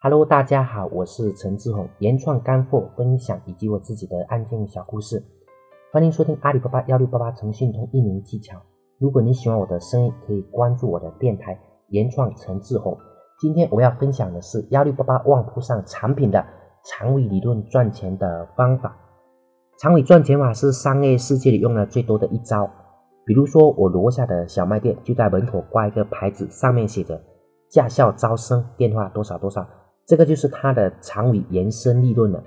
Hello，大家好，我是陈志宏，原创干货分享以及我自己的案件小故事，欢迎收听阿里巴巴幺六八八诚信通运营技巧。如果你喜欢我的声音，可以关注我的电台原创陈志宏。今天我要分享的是幺六八八旺铺上产品的长尾理论赚钱的方法。长尾赚钱法是商业世界里用的最多的一招。比如说，我楼下的小卖店就在门口挂一个牌子，上面写着“驾校招生，电话多少多少”。这个就是它的长尾延伸利润了。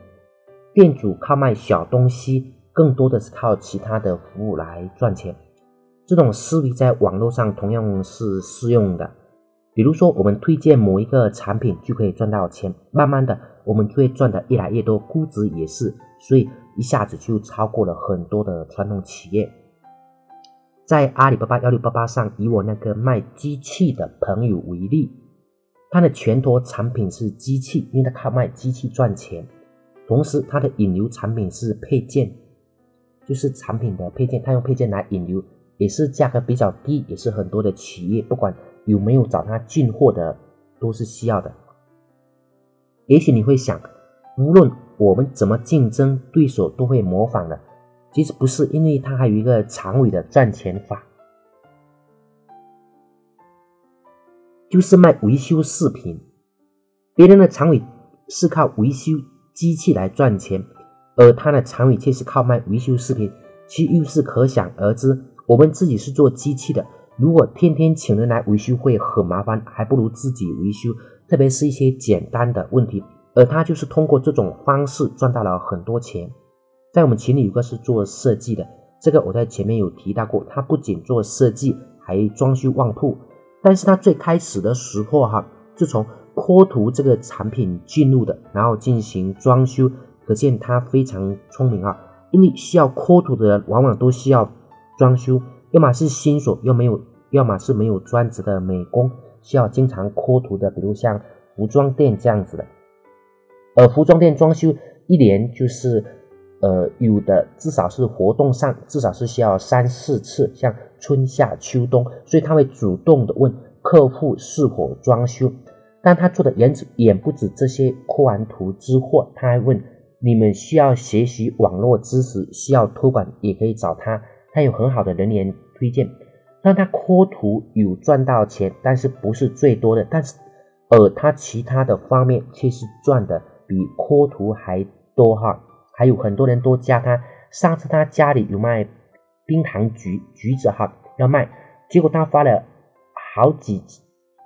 店主靠卖小东西，更多的是靠其他的服务来赚钱。这种思维在网络上同样是适用的。比如说，我们推荐某一个产品就可以赚到钱，慢慢的我们就会赚的越来越多，估值也是，所以一下子就超过了很多的传统企业。在阿里巴巴幺六八八上，以我那个卖机器的朋友为例。他的拳头产品是机器，因为他靠卖机器赚钱。同时，他的引流产品是配件，就是产品的配件，他用配件来引流，也是价格比较低，也是很多的企业不管有没有找他进货的，都是需要的。也许你会想，无论我们怎么竞争，对手都会模仿的。其实不是，因为他还有一个长尾的赚钱法。就是卖维修视频，别人的长尾是靠维修机器来赚钱，而他的长尾却是靠卖维修视频，其优势可想而知。我们自己是做机器的，如果天天请人来维修会很麻烦，还不如自己维修，特别是一些简单的问题。而他就是通过这种方式赚到了很多钱。在我们群里有个是做设计的，这个我在前面有提到过，他不仅做设计，还装修旺铺。但是他最开始的时候哈，是从抠图这个产品进入的，然后进行装修，可见他非常聪明啊。因为需要抠图的人，往往都需要装修，要么是新手，又没有，要么是没有专职的美工，需要经常抠图的，比如像服装店这样子的。而服装店装修一年就是，呃，有的至少是活动上，至少是需要三四次，像。春夏秋冬，所以他会主动的问客户是否装修。但他做的远远不止这些抠完图之后，他还问你们需要学习网络知识，需要托管也可以找他，他有很好的人员推荐。让他抠图有赚到钱，但是不是最多的，但是呃他其他的方面却是赚的比抠图还多哈。还有很多人都加他，上次他家里有卖。冰糖橘橘子哈要卖，结果他发了好几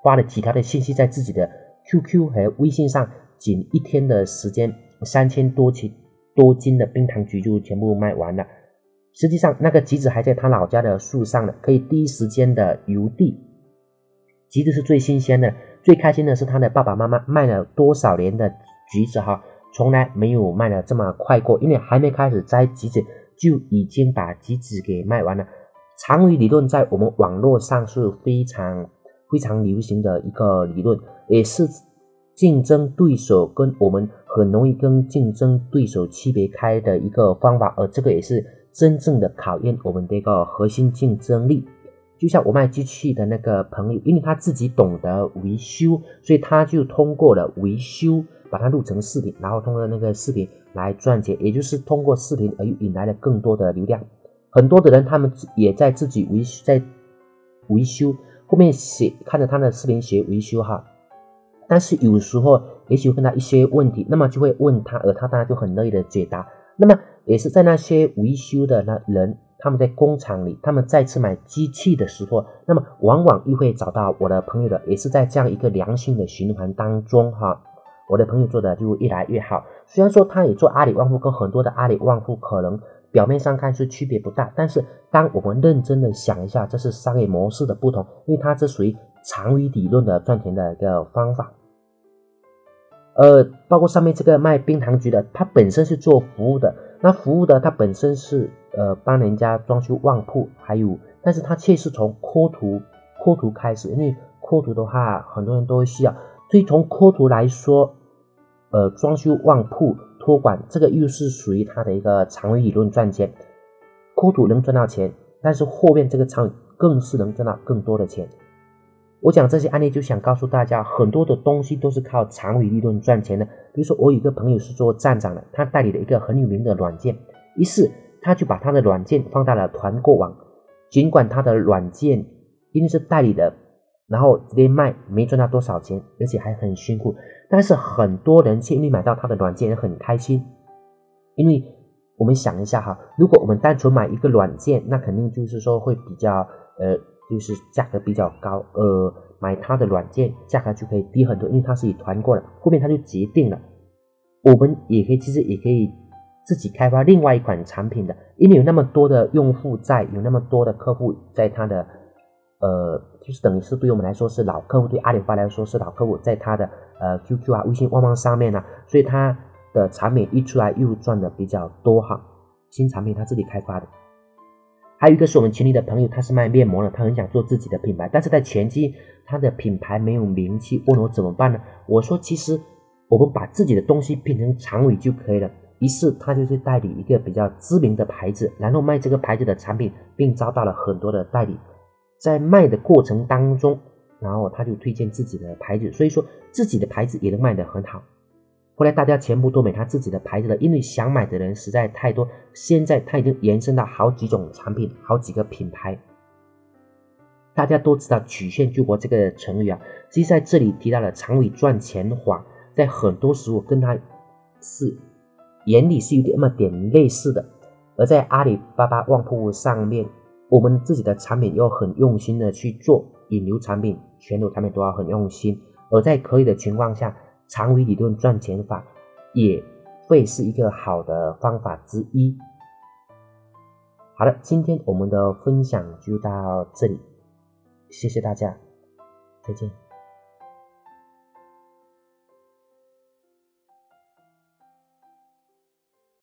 发了几条的信息在自己的 QQ 和微信上，仅一天的时间，三千多斤多斤的冰糖橘就全部卖完了。实际上那个橘子还在他老家的树上呢，可以第一时间的邮递。橘子是最新鲜的，最开心的是他的爸爸妈妈卖了多少年的橘子哈，从来没有卖的这么快过，因为还没开始摘橘子。就已经把橘子给卖完了。长尾理论在我们网络上是非常非常流行的一个理论，也是竞争对手跟我们很容易跟竞争对手区别开的一个方法，而这个也是真正的考验我们的一个核心竞争力。就像我卖机器的那个朋友，因为他自己懂得维修，所以他就通过了维修。把它录成视频，然后通过那个视频来赚钱，也就是通过视频而引来了更多的流量。很多的人他们也在自己维在维修，后面写看着他的视频学维修哈。但是有时候也许问他一些问题，那么就会问他，而他当然就很乐意的解答。那么也是在那些维修的那人，他们在工厂里，他们再次买机器的时候，那么往往又会找到我的朋友的，也是在这样一个良性的循环当中哈。我的朋友做的就越来越好。虽然说他也做阿里旺铺，跟很多的阿里旺铺可能表面上看是区别不大，但是当我们认真的想一下，这是商业模式的不同，因为它这属于长于理论的赚钱的一个方法。呃，包括上面这个卖冰糖橘的，他本身是做服务的，那服务的他本身是呃帮人家装修旺铺，还有，但是他却是从抠图抠图开始，因为抠图的话，很多人都会需要。所以从抠图来说，呃，装修旺铺托管这个又是属于他的一个长尾理论赚钱。抠图能赚到钱，但是后面这个长更是能赚到更多的钱。我讲这些案例就想告诉大家，很多的东西都是靠长尾利润赚钱的。比如说，我有个朋友是做站长的，他代理了一个很有名的软件，于是他就把他的软件放到了团购网。尽管他的软件因为是代理的，然后直接卖，没赚到多少钱，而且还很辛苦，但是很多人却因为买到他的软件很开心。因为我们想一下哈，如果我们单纯买一个软件，那肯定就是说会比较呃。就是价格比较高，呃，买他的软件价格就可以低很多，因为它是以团购的。后面他就决定了，我们也可以其实也可以自己开发另外一款产品的，因为有那么多的用户在，有那么多的客户在他的，呃，就是等于是对于我们来说是老客户，对阿里巴巴来说是老客户，在他的呃 QQ 啊、微信、旺旺上面呢，所以他的产品一出来又赚的比较多哈，新产品他自己开发的。还有一个是我们群里的朋友，他是卖面膜的，他很想做自己的品牌，但是在前期他的品牌没有名气，问我怎么办呢？我说其实我们把自己的东西变成长尾就可以了。于是他就去代理一个比较知名的牌子，然后卖这个牌子的产品，并招到了很多的代理。在卖的过程当中，然后他就推荐自己的牌子，所以说自己的牌子也能卖得很好。后来大家全部都买他自己的牌子了，因为想买的人实在太多。现在他已经延伸到好几种产品，好几个品牌。大家都知道“曲线救国”这个成语啊，其实在这里提到了长尾赚钱法，在很多时候跟他是原理是有点那么点类似的。而在阿里巴巴旺铺上面，我们自己的产品要很用心的去做引流产品、全流产品都要很用心。而在可以的情况下。长尾理论赚钱法也会是一个好的方法之一。好了，今天我们的分享就到这里，谢谢大家，再见。